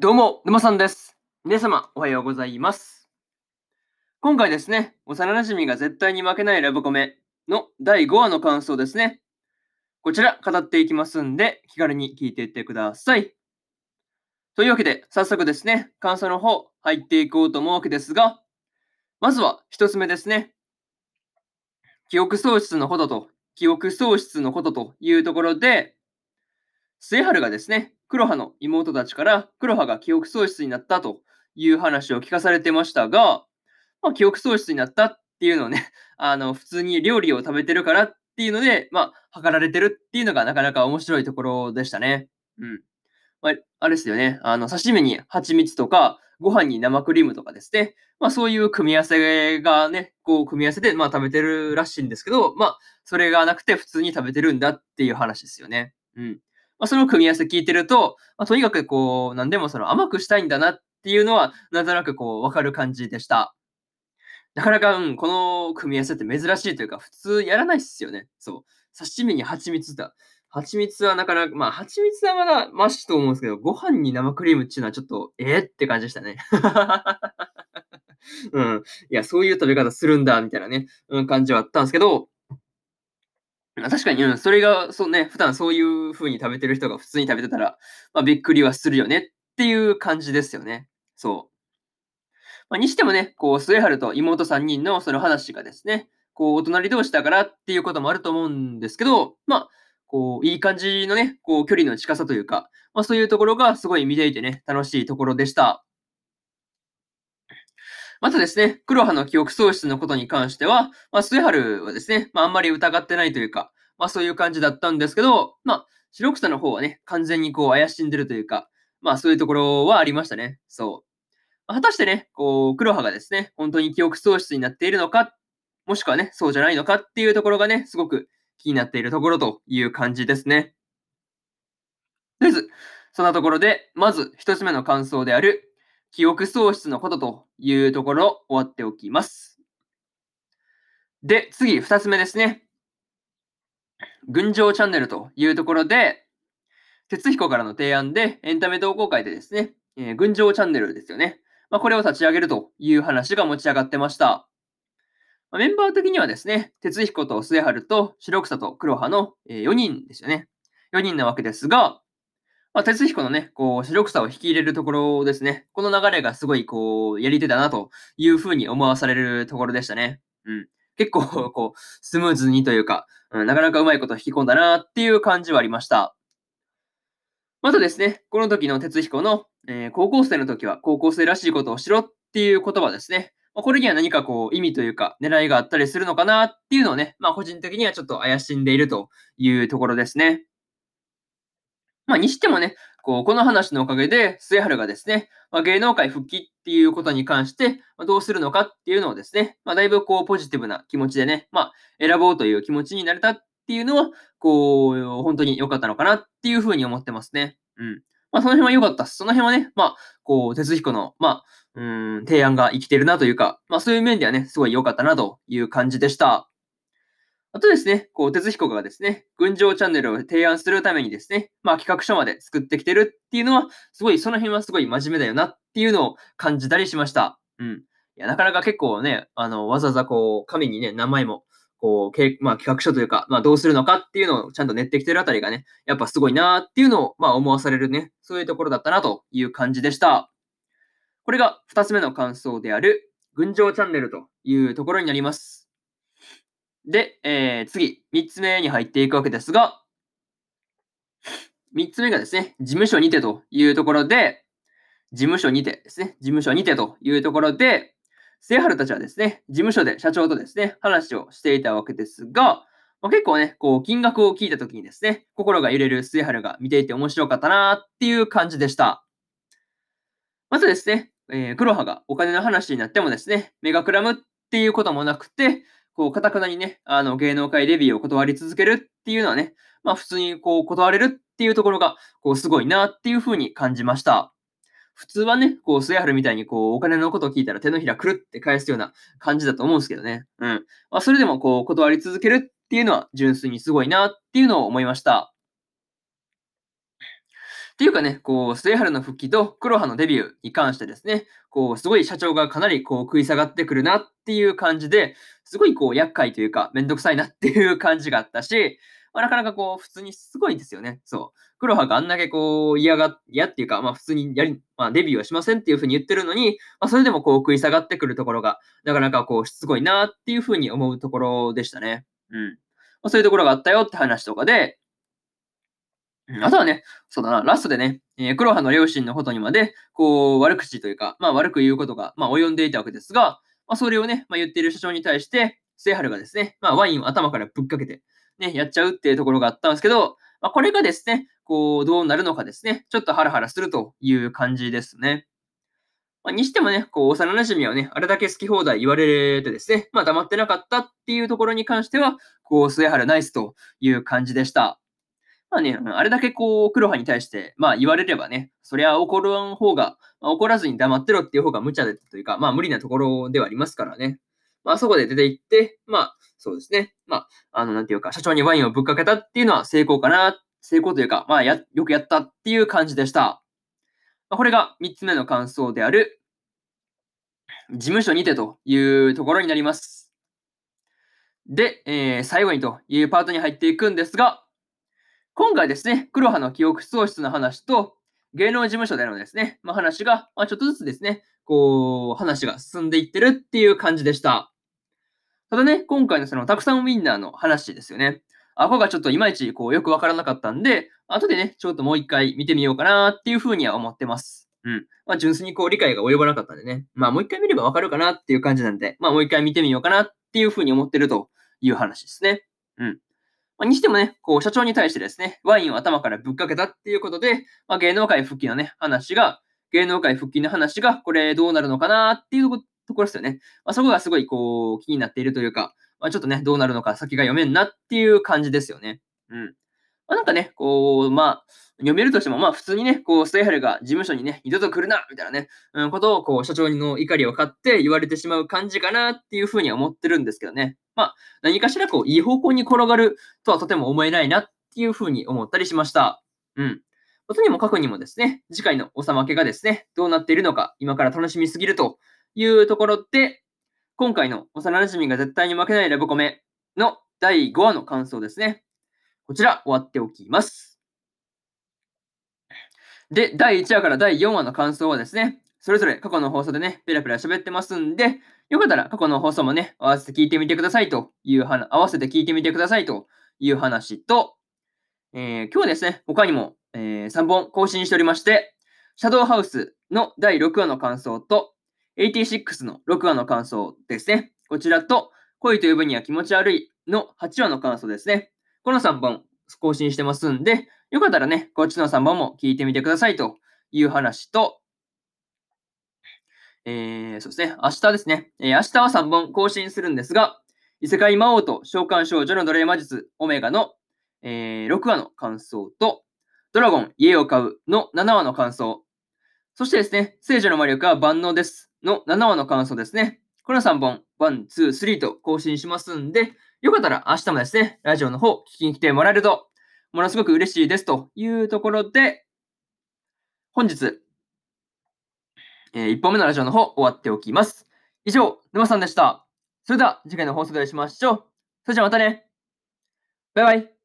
どうも、沼さんです。皆様、おはようございます。今回ですね、幼馴染が絶対に負けないラブコメの第5話の感想ですね。こちら、語っていきますんで、気軽に聞いていってください。というわけで、早速ですね、感想の方、入っていこうと思うわけですが、まずは一つ目ですね。記憶喪失のことと、記憶喪失のことというところで、末春がですね、黒羽の妹たちから黒羽が記憶喪失になったという話を聞かされてましたが、まあ、記憶喪失になったっていうのをね、あの、普通に料理を食べてるからっていうので、まあ、測られてるっていうのがなかなか面白いところでしたね。うん。まあ、あれですよね。あの、刺身に蜂蜜とか、ご飯に生クリームとかですね。まあ、そういう組み合わせがね、こう、組み合わせで、まあ、食べてるらしいんですけど、まあ、それがなくて普通に食べてるんだっていう話ですよね。うん。まあ、その組み合わせ聞いてると、まあ、とにかくこう、何でもその甘くしたいんだなっていうのは、なんとなくこう、わかる感じでした。なかなか、うん、この組み合わせって珍しいというか、普通やらないっすよね。そう。刺身に蜂蜜だ。蜂蜜はなかなか、まあ、蜂蜜はまだマシと思うんですけど、ご飯に生クリームっていうのはちょっと、えー、って感じでしたね。うん。いや、そういう食べ方するんだ、みたいなね、うん、感じはあったんですけど、確かに、うん、それが、そうね、普段そういう風に食べてる人が普通に食べてたら、まあ、びっくりはするよねっていう感じですよね。そう。まあ、にしてもね、こう、末春と妹3人のその話がですね、こう、お隣同士だからっていうこともあると思うんですけど、まあ、こう、いい感じのね、こう、距離の近さというか、まあ、そういうところがすごい見ていてね、楽しいところでした。またですね、黒羽の記憶喪失のことに関しては、まあ、末春はですね、まあ、あんまり疑ってないというか、まあ、そういう感じだったんですけど、まあ、白草の方はね、完全にこう、怪しんでるというか、まあ、そういうところはありましたね。そう。果たしてね、こう、黒羽がですね、本当に記憶喪失になっているのか、もしくはね、そうじゃないのかっていうところがね、すごく気になっているところという感じですね。とりあえず、そんなところで、まず一つ目の感想である、記憶喪失のことというところ終わっておきます。で、次、二つ目ですね。群青チャンネルというところで、哲彦からの提案でエンタメ同好会でですね、えー、群青チャンネルですよね。まあ、これを立ち上げるという話が持ち上がってました。まあ、メンバー的にはですね、哲彦と末春と白草と黒羽の、えー、4人ですよね。4人なわけですが、まあ、哲彦のね、こう、白草を引き入れるところですね。この流れがすごい、こう、やり手だなというふうに思わされるところでしたね。うん。結構、こう、スムーズにというか、うん、なかなかうまいこと引き込んだなっていう感じはありました。またですね、この時の哲彦の、えー、高校生の時は高校生らしいことをしろっていう言葉ですね。まあ、これには何かこう意味というか狙いがあったりするのかなっていうのをね、まあ個人的にはちょっと怪しんでいるというところですね。まあにしてもね、こうこの話のおかげで末春がですね、まあ、芸能界復帰っていうことに関して、ま、どうするのかっていうのをですね、まあ、だいぶこうポジティブな気持ちでね、まあ選ぼうという気持ちになれたっていうのは、こう、本当に良かったのかなっていうふうに思ってますね。うん。まあ、その辺は良かったっす。その辺はね、まあ、こう、哲彦の、まあ、うん、提案が生きてるなというか、まあ、そういう面ではね、すごい良かったなという感じでした。あとですね、こう、哲彦がですね、群青チャンネルを提案するためにですね、まあ、企画書まで作ってきてるっていうのは、すごい、その辺はすごい真面目だよなっていうのを感じたりしました。うん。いや、なかなか結構ね、あの、わざわざこう、紙にね、名前も、こう、まあ、企画書というか、まあ、どうするのかっていうのをちゃんと練ってきてるあたりがね、やっぱすごいなーっていうのを、まあ、思わされるね、そういうところだったなという感じでした。これが2つ目の感想である、群青チャンネルというところになります。で、えー、次、3つ目に入っていくわけですが、3つ目がですね、事務所にてというところで、事務所にてですね、事務所にてというところで、末春たちはですね、事務所で社長とですね、話をしていたわけですが、まあ、結構ね、こう、金額を聞いたときにですね、心が揺れる末春が見ていて面白かったなっていう感じでした。まずですね、えー、黒羽がお金の話になってもですね、目がくらむっていうこともなくて、こう、かたくなにね、あの、芸能界デビューを断り続けるっていうのはね、まあ、普通にこう、断れるっていうところが、こう、すごいなっていうふうに感じました。普通はね、こう、末春みたいに、こう、お金のことを聞いたら手のひらくるって返すような感じだと思うんですけどね。うん。まあ、それでも、こう、断り続けるっていうのは、純粋にすごいなっていうのを思いました。っていうかね、こう、末春の復帰と黒羽のデビューに関してですね、こう、すごい社長がかなりこう食い下がってくるなっていう感じで、すごいこう、厄介というか、めんどくさいなっていう感じがあったし、まあ、なかなかこう、普通にすごいですよね。そう。黒羽があんだけこう、嫌が、嫌っていうか、まあ普通にやり、まあデビューはしませんっていうふうに言ってるのに、まあそれでもこう食い下がってくるところが、なかなかこう、しつこいなっていうふうに思うところでしたね。うん。まあ、そういうところがあったよって話とかで、あとはね、そうだな、ラストでね、えー、黒羽の両親のことにまで、こう、悪口というか、まあ悪く言うことが、まあ及んでいたわけですが、まあそれをね、まあ言っている社長に対して、末春がですね、まあワインを頭からぶっかけて、ね、やっちゃうっていうところがあったんですけど、まあこれがですね、こう、どうなるのかですね、ちょっとハラハラするという感じですね。まあ、にしてもね、こう、幼馴染はね、あれだけ好き放題言われてですね、まあ黙ってなかったっていうところに関しては、こう、末原ナイスという感じでした。まあね、あれだけこう、黒羽に対して、まあ言われればね、そりゃ怒らん方が、まあ、怒らずに黙ってろっていう方が無茶でというか、まあ無理なところではありますからね。まあそこで出て行って、まあそうですね。まあ、あの、なんていうか、社長にワインをぶっかけたっていうのは成功かな、成功というか、まあや、よくやったっていう感じでした。まあ、これが3つ目の感想である、事務所にてというところになります。で、えー、最後にというパートに入っていくんですが、今回ですね、黒羽の記憶喪失の話と、芸能事務所でのですね、まあ、話が、まあ、ちょっとずつですね、こう、話が進んでいってるっていう感じでした。ただね、今回のその、たくさんウィンナーの話ですよね。あ、こがちょっといまいちこうよくわからなかったんで、後でね、ちょっともう一回見てみようかなっていうふうには思ってます。うん。まあ、純粋にこう理解が及ばなかったんでね。まあ、もう一回見ればわかるかなっていう感じなんで、まあ、もう一回見てみようかなっていうふうに思ってるという話ですね。うん。まあ、にしてもね、こう、社長に対してですね、ワインを頭からぶっかけたっていうことで、まあ、芸能界復帰のね、話が、芸能界復帰の話が、これどうなるのかなっていうところですよね。まあ、そこがすごい、こう、気になっているというか、まあ、ちょっとね、どうなるのか先が読めんなっていう感じですよね。うん。まあ、なんかね、こう、まあ、読めるとしても、まあ普通にね、こう、ステイハルが事務所にね、二度と来るなみたいなね、うん、ことを、こう、社長の怒りを買って言われてしまう感じかなっていうふうには思ってるんですけどね。まあ、何かしらこう、いい方向に転がるとはとても思えないなっていうふうに思ったりしました。うん。とにもかくにもですね、次回のおさまけがですね、どうなっているのか、今から楽しみすぎるというところで、今回の幼馴染が絶対に負けないラブコメの第5話の感想ですね。こちら終わっておきます。で、第1話から第4話の感想はですね、それぞれ過去の放送でね、ペラペラ喋ってますんで、よかったら過去の放送もね、合わせて聞いてみてくださいという話、合わせて聞いてみてくださいという話と、えー、今日はですね、他にも、えー、3本更新しておりまして、シャドウハウスの第6話の感想と、86の6話の感想ですね。こちらと、恋と呼ぶには気持ち悪いの8話の感想ですね。この3本更新してますんで、よかったらね、こっちの3本も聞いてみてくださいという話と、えー、そうですね、明日ですね、えー、明日は3本更新するんですが、異世界魔王と召喚少女の奴隷魔術オメガの、えー、6話の感想と、ドラゴン家を買うの7話の感想、そしてですね、聖女の魔力は万能ですの7話の感想ですね。この3本、1、2、3と更新しますんで、よかったら明日もですね、ラジオの方聞きに来てもらえると、ものすごく嬉しいですというところで、本日、えー、1本目のラジオの方終わっておきます。以上、沼さんでした。それでは次回の放送でお会いしましょう。それじゃあまたね。バイバイ。